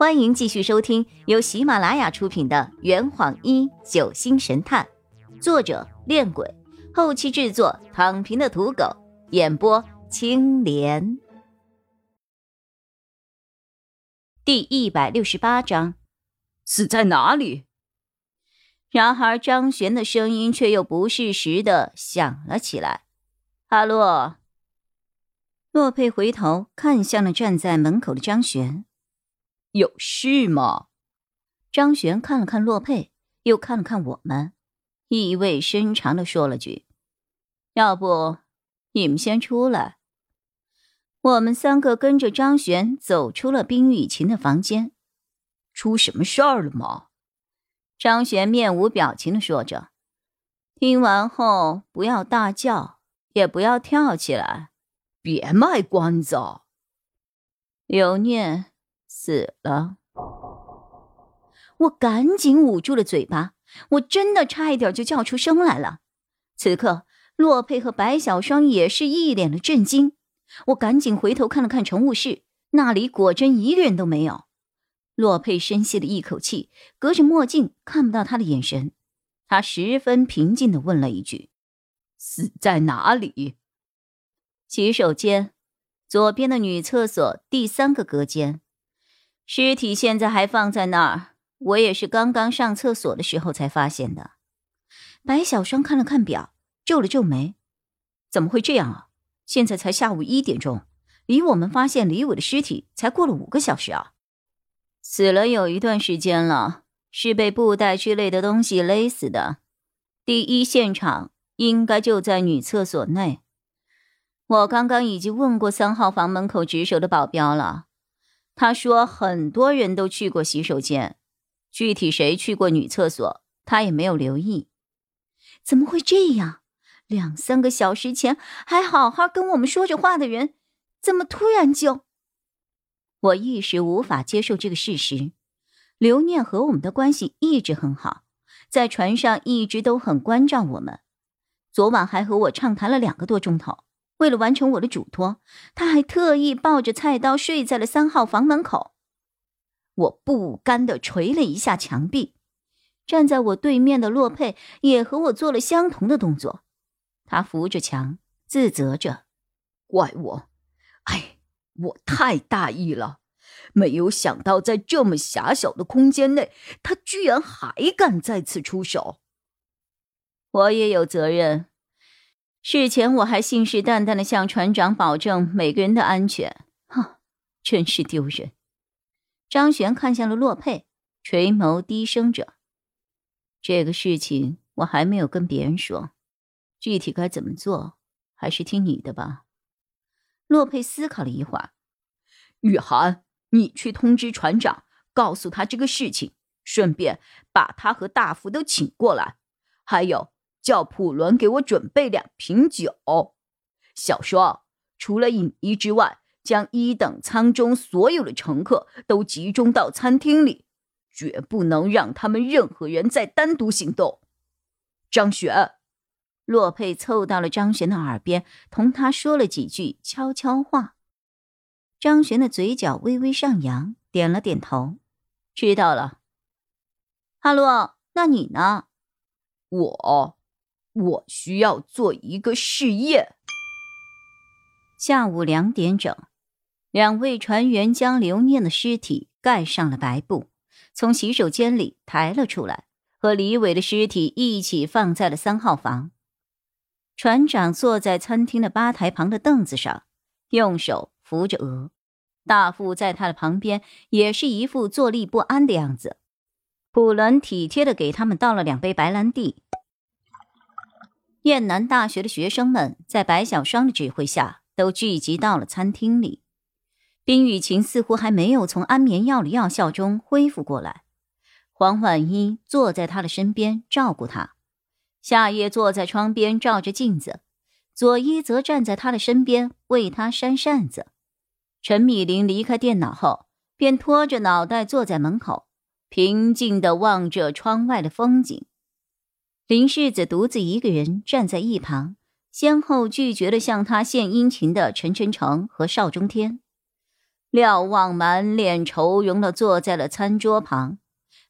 欢迎继续收听由喜马拉雅出品的《圆谎一九星神探》，作者：恋鬼，后期制作：躺平的土狗，演播：青莲。第一百六十八章，死在哪里？然而张璇的声音却又不适时的响了起来：“阿洛。”洛佩回头看向了站在门口的张璇。有事吗？张璇看了看洛佩，又看了看我们，意味深长的说了句：“要不你们先出来。”我们三个跟着张璇走出了冰雨晴的房间。出什么事儿了吗？张璇面无表情的说着。听完后不要大叫，也不要跳起来，别卖关子。刘念。死了，我赶紧捂住了嘴巴，我真的差一点就叫出声来了。此刻，洛佩和白小霜也是一脸的震惊。我赶紧回头看了看乘务室，那里果真一个人都没有。洛佩深吸了一口气，隔着墨镜看不到他的眼神，他十分平静的问了一句：“死在哪里？”洗手间，左边的女厕所第三个隔间。尸体现在还放在那儿，我也是刚刚上厕所的时候才发现的。白小霜看了看表，皱了皱眉：“怎么会这样啊？现在才下午一点钟，离我们发现李伟的尸体才过了五个小时啊！死了有一段时间了，是被布袋之类的东西勒死的。第一现场应该就在女厕所内。我刚刚已经问过三号房门口值守的保镖了。”他说：“很多人都去过洗手间，具体谁去过女厕所，他也没有留意。怎么会这样？两三个小时前还好好跟我们说着话的人，怎么突然就……我一时无法接受这个事实。刘念和我们的关系一直很好，在船上一直都很关照我们，昨晚还和我畅谈了两个多钟头。”为了完成我的嘱托，他还特意抱着菜刀睡在了三号房门口。我不甘的捶了一下墙壁，站在我对面的洛佩也和我做了相同的动作。他扶着墙，自责着：“怪我，哎，我太大意了，没有想到在这么狭小的空间内，他居然还敢再次出手。我也有责任。”事前我还信誓旦旦的向船长保证每个人的安全，哼，真是丢人。张璇看向了洛佩，垂眸低声着：“这个事情我还没有跟别人说，具体该怎么做，还是听你的吧。”洛佩思考了一会儿：“雨涵，你去通知船长，告诉他这个事情，顺便把他和大福都请过来，还有。”叫普伦给我准备两瓶酒。小双，除了影衣之外，将一等舱中所有的乘客都集中到餐厅里，绝不能让他们任何人再单独行动。张璇，洛佩凑到了张璇的耳边，同他说了几句悄悄话。张璇的嘴角微微上扬，点了点头，知道了。哈洛，那你呢？我。我需要做一个试验。下午两点整，两位船员将刘念的尸体盖上了白布，从洗手间里抬了出来，和李伟的尸体一起放在了三号房。船长坐在餐厅的吧台旁的凳子上，用手扶着额，大副在他的旁边也是一副坐立不安的样子。普伦体贴的给他们倒了两杯白兰地。燕南大学的学生们在白小霜的指挥下，都聚集到了餐厅里。冰雨晴似乎还没有从安眠药的药效中恢复过来，黄婉一坐在他的身边照顾他，夏夜坐在窗边照着镜子，左一则站在他的身边为他扇扇子。陈米林离开电脑后，便拖着脑袋坐在门口，平静地望着窗外的风景。林世子独自一个人站在一旁，先后拒绝了向他献殷勤的陈晨成和邵中天。廖望满脸愁容的坐在了餐桌旁，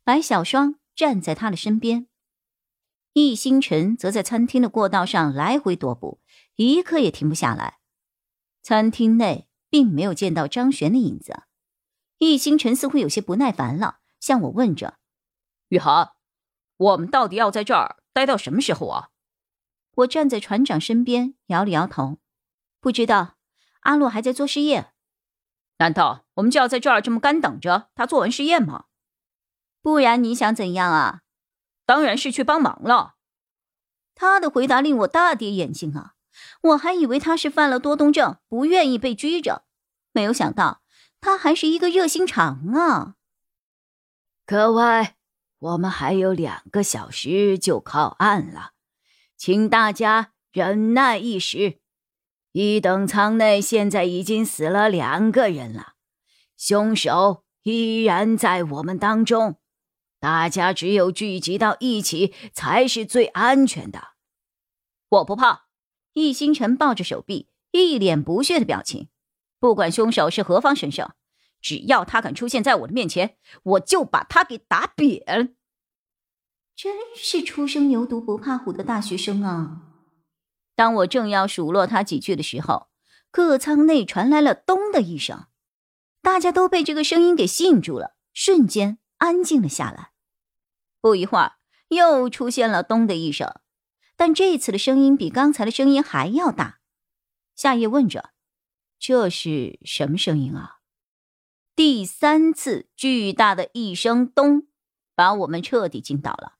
白小霜站在他的身边，易星辰则在餐厅的过道上来回踱步，一刻也停不下来。餐厅内并没有见到张璇的影子，易星辰似乎有些不耐烦了，向我问着：“雨涵，我们到底要在这儿待到什么时候啊？”我站在船长身边，摇了摇头，不知道。阿洛还在做试验。难道我们就要在这儿这么干等着他做完试验吗？不然你想怎样啊？当然是去帮忙了。他的回答令我大跌眼镜啊！我还以为他是犯了多动症，不愿意被拘着，没有想到他还是一个热心肠啊！各位，我们还有两个小时就靠岸了，请大家忍耐一时。一等舱内现在已经死了两个人了，凶手依然在我们当中，大家只有聚集到一起才是最安全的。我不怕。易星辰抱着手臂，一脸不屑的表情。不管凶手是何方神圣，只要他敢出现在我的面前，我就把他给打扁。真是初生牛犊不怕虎的大学生啊！当我正要数落他几句的时候，客舱内传来了“咚”的一声，大家都被这个声音给吸引住了，瞬间安静了下来。不一会儿，又出现了“咚”的一声，但这次的声音比刚才的声音还要大。夏夜问着：“这是什么声音啊？”第三次巨大的一声“咚”，把我们彻底惊倒了。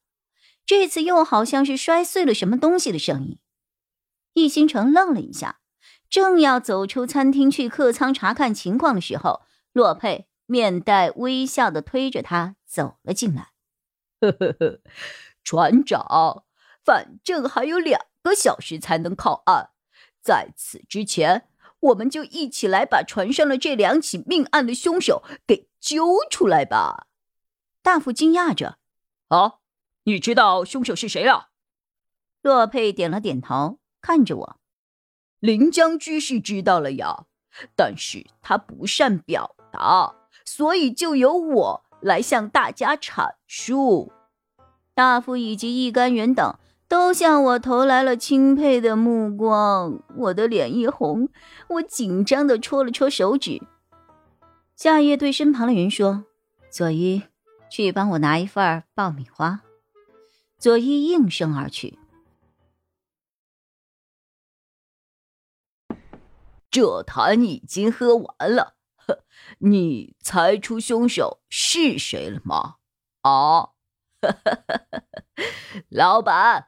这次又好像是摔碎了什么东西的声音。易星辰愣了一下，正要走出餐厅去客舱查看情况的时候，洛佩面带微笑的推着他走了进来。呵呵呵，船长，反正还有两个小时才能靠岸，在此之前，我们就一起来把船上的这两起命案的凶手给揪出来吧。大夫惊讶着：“啊，你知道凶手是谁了？”洛佩点了点头。看着我，林将军是知道了呀，但是他不善表达，所以就由我来向大家阐述。大夫以及一干人等都向我投来了钦佩的目光，我的脸一红，我紧张的戳了戳手指。夏夜对身旁的人说：“佐伊，去帮我拿一份爆米花。”佐伊应声而去。这坛已经喝完了，呵你猜出凶手是谁了吗？啊，老板，